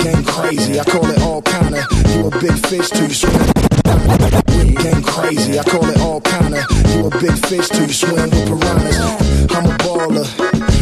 Game crazy, I call it all kinda. You a big fish you swim. Game crazy, I call it all kinda. You a big fish till swim with piranhas. I'm a baller,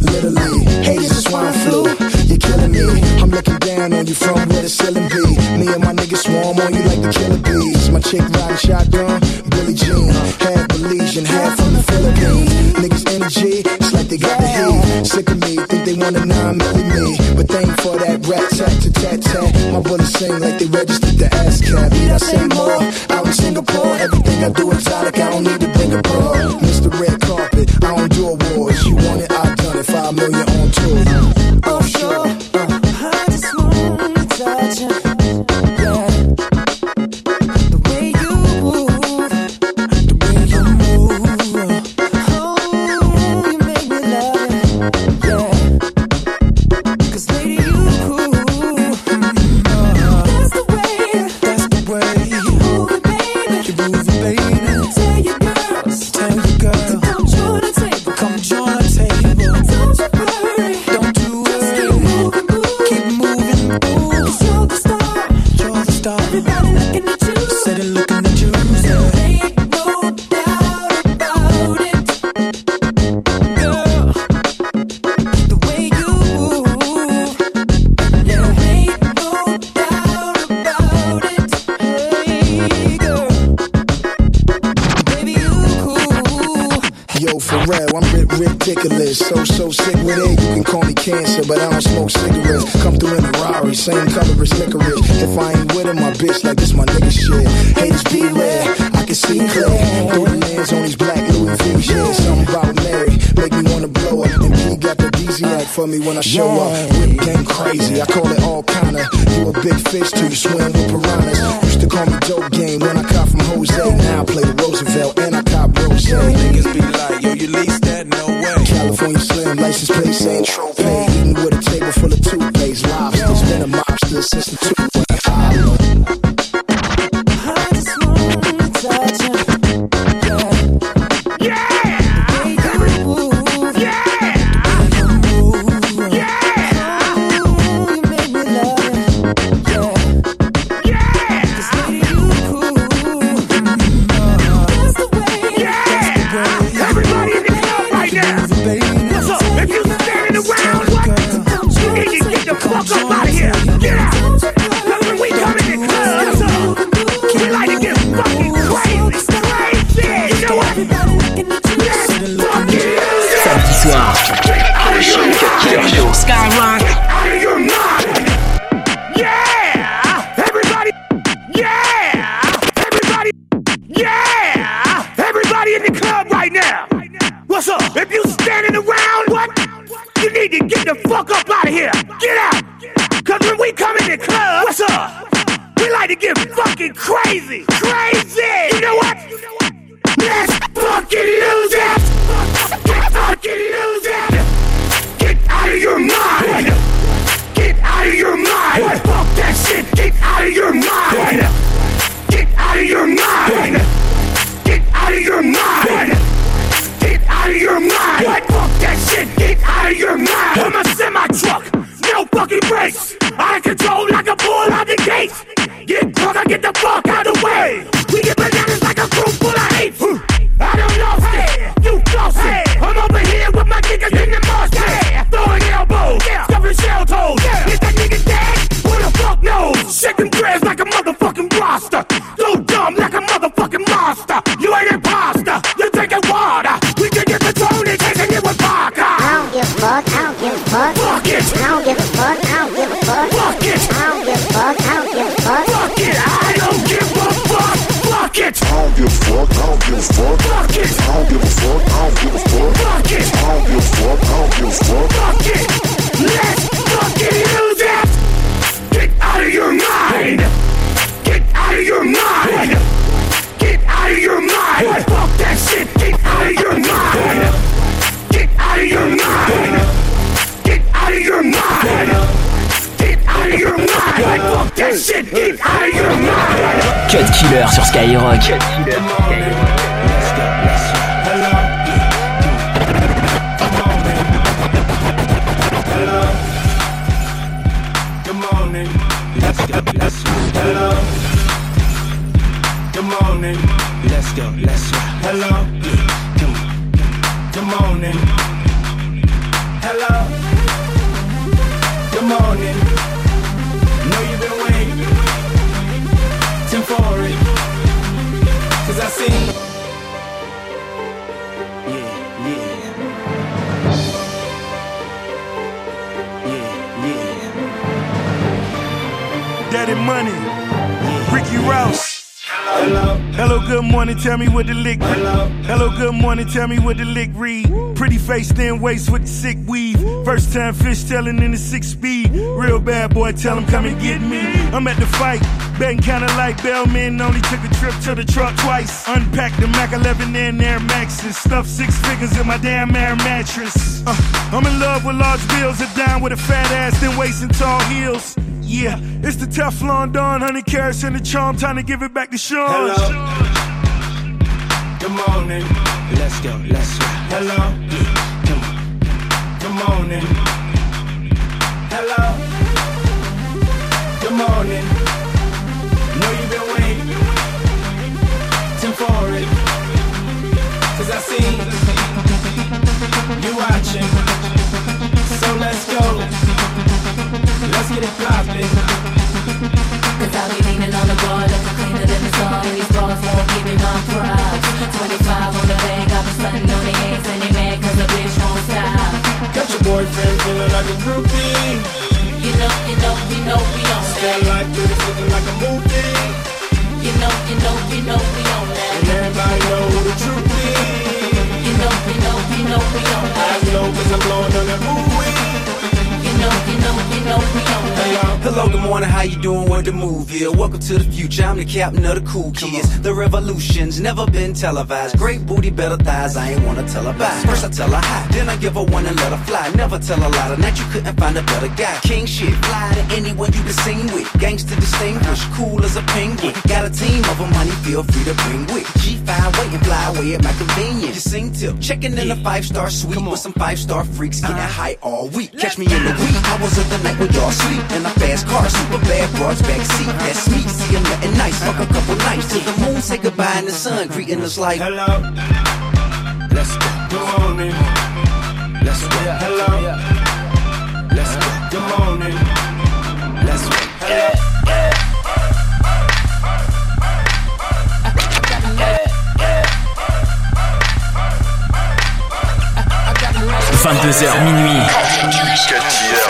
literally. Haters is swine flu. You're killing me. I'm looking down on you from where the ceiling be. Me and my niggas swarm on you like the killer bees. My chick riding shotgun, Billie Jean. Half Belizean, half from the Philippines. Niggas energy, 99 milli me. But thank for that rat tat to tat tat. My bullets sing like they registered the ASCAP. Need I say more? Out in Singapore, everything I do exotic. I don't need to bring a bra. Mr. Red Carpet, I don't do awards. You want it, I've done it. Five million on tour. Ridiculous. So, so sick with it. You can call me cancer, but I don't smoke cigarettes. Come through in a Rari, same color as licorice. If I ain't with him, my bitch like this my nigga shit. Haters beware, I can see clear. Throw the lens on these black Louis V shit. Something about Mary, make me wanna blow up. And P got the DZ act for me when I show up. Whip game crazy, I call it all kinda. You a big fish till you swim with piranhas. Used to call me dope game when I cop from Jose. Now I play Roosevelt and I cop Rose. Niggas be like, you lease that? No way. California Slim, license plate saying Tropay. Eating with a table full of toothpaste. Lobsters, been a mobster since the two. the club. What's up? We like to get fucking crazy. Crazy! You know what? Let's fucking lose it! Get fucking lose it! Get out of your mind! Get out of your mind! Fuck that shit! Get out of your mind! Get out of your mind! Get out of your mind! Get out of your mind! Fuck that shit! Get out of your mind! I'm a semi truck! fucking brakes. I control like a bull out the gate. Get drunk, I get the fuck out of the way. Fuck. Fuck it, I don't give a fuck, I don't give a fuck. fuck it, I don't give a fuck, I don't give a fuck. fuck it. I don't give a fuck. Fuck it, I don't give a fuck, I don't give a fuck. fuck it, I don't give a fuck, I don't give a fuck. fuck it. I don't give a fuck, I don't give a fuck. Fuck it! Let's fucking use it! Get out of your mind! Get out of your mind! Get out of your mind! That shit! Get out of your mind! Cut Killer sur Skyrock. Cut Killer sur Skyrock. Good morning. Let's go. Hello. Good morning. Let's go. Let's go. Hello. Good morning. Hello. Good morning. Hello. Hello, good morning, tell me what the lick read. Hello. Hello, good morning, tell me what the lick read. Pretty face, thin waist with the sick weave. First time fish telling in the six speed. Real bad boy, tell him come and get me. I'm at the fight, betting kinda like Bellman. Only took a trip to the truck twice. Unpacked the Mac 11 and Air Maxes. Stuffed six figures in my damn air mattress. Uh, I'm in love with large bills, a dime with a fat ass, then waist and tall heels. Yeah, it's the Teflon Don, 100 carats and the charm. Time to give it back to Sean. Hello. Good morning. Let's go. Let's go. Hello. Come on. Good morning. Hello. Good morning. Let's get it Hello, good morning, how you doing? What the move here? Welcome to the future, I'm the captain of the cool kids. The revolution's never been televised. Great booty, better thighs, I ain't wanna tell her bye. First I tell her hi, then I give her one and let her fly. Never tell a lie, tonight you couldn't find a better guy. King shit, fly to anyone you been seen with. Gangster distinguished, cool as a penguin. Got a team of them, honey, feel free to bring with. G5, wait and fly away at my convenience. You sing tip, checking in a five star suite with some five star freaks, getting high all week. Catch me in the week, hours of the night when y'all sleep. In a fast car, super bad broads backseat. That's me, see I'm nothing nice. Fuck a couple nights till the moon say goodbye in the sun, greeting us like. Hello. Let's go. Good morning. Let's go. Hello. Let's go. Good morning. Let's go. Hello. 22h minuit. Cut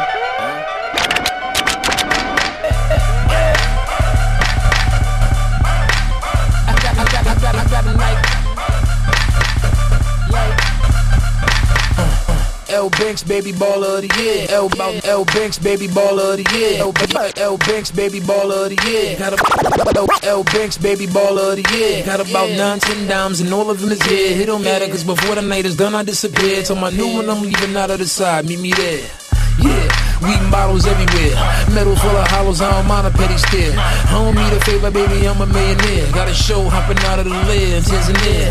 L Banks, baby baller of the year. L, L Banks, baby baller of the year. L, Banks, baby baller of the year. Got L, Banks, baby baller of the year. Got about nine, ten dimes and all of them is here. It don't matter, cause before the night is done, I disappear. Till my new one, I'm leaving out of the side. Meet me there. Yeah, Weed bottles everywhere. Metal full of hollows, I don't mind a petty stare. I don't need a favor, baby, I'm a millionaire. Got a show hopping out of the lid, Tanzania.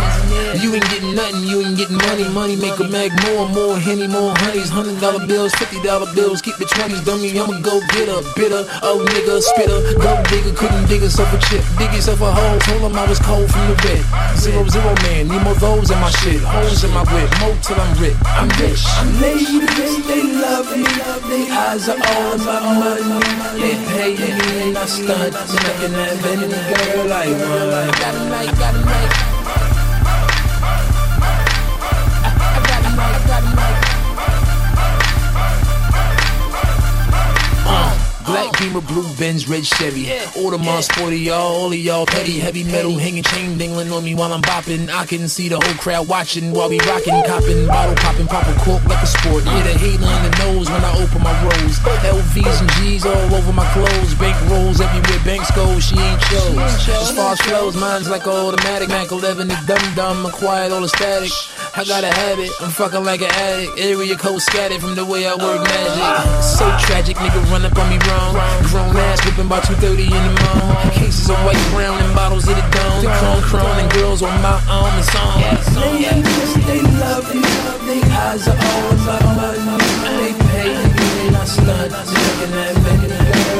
You ain't getting nothing, you ain't getting money. Money make a mag more, more henny, more honeys. Hundred dollar bills, fifty dollar bills, keep the twenties, dummy. I'ma go get a bitter, oh nigga, spitter. Go digger, couldn't dig yourself a chip. Dig yourself a hole, told him I was cold from the wet. Zero, zero man, need more those in my shit. Holes in my whip, more till I'm rich. I'm rich. Ladies, they love me. They eyes are all about money. They pay me and I stunt. And I can have any girl I want. Got a night, got a night. Black Beamer, blue Benz, red Chevy. Audemars, sporty y'all, all of y'all petty. Heavy metal hanging, chain dangling on me while I'm bopping. I can see the whole crowd watching while we rocking, copping, bottle popping, pop a cork like a sport. Yeah, the hater in the nose when I open my rolls. LVs and G's all over my clothes. Bank rolls everywhere, banks go, she ain't chose. As far as flows, mine's like automatic. Mac 11 is dumb dumb, acquired all the static. I got a habit, I'm fucking like an addict. Area code scattered from the way I work magic. So tragic, nigga run up on me wrong. Grown ass whipping by 2.30 in the morning. Cases of white, brown, and bottles of the dome. Chrome, chrome, and girls on my arm and song. Ladies, they love me. They eyes are all about money. They pay and I stunt. And I can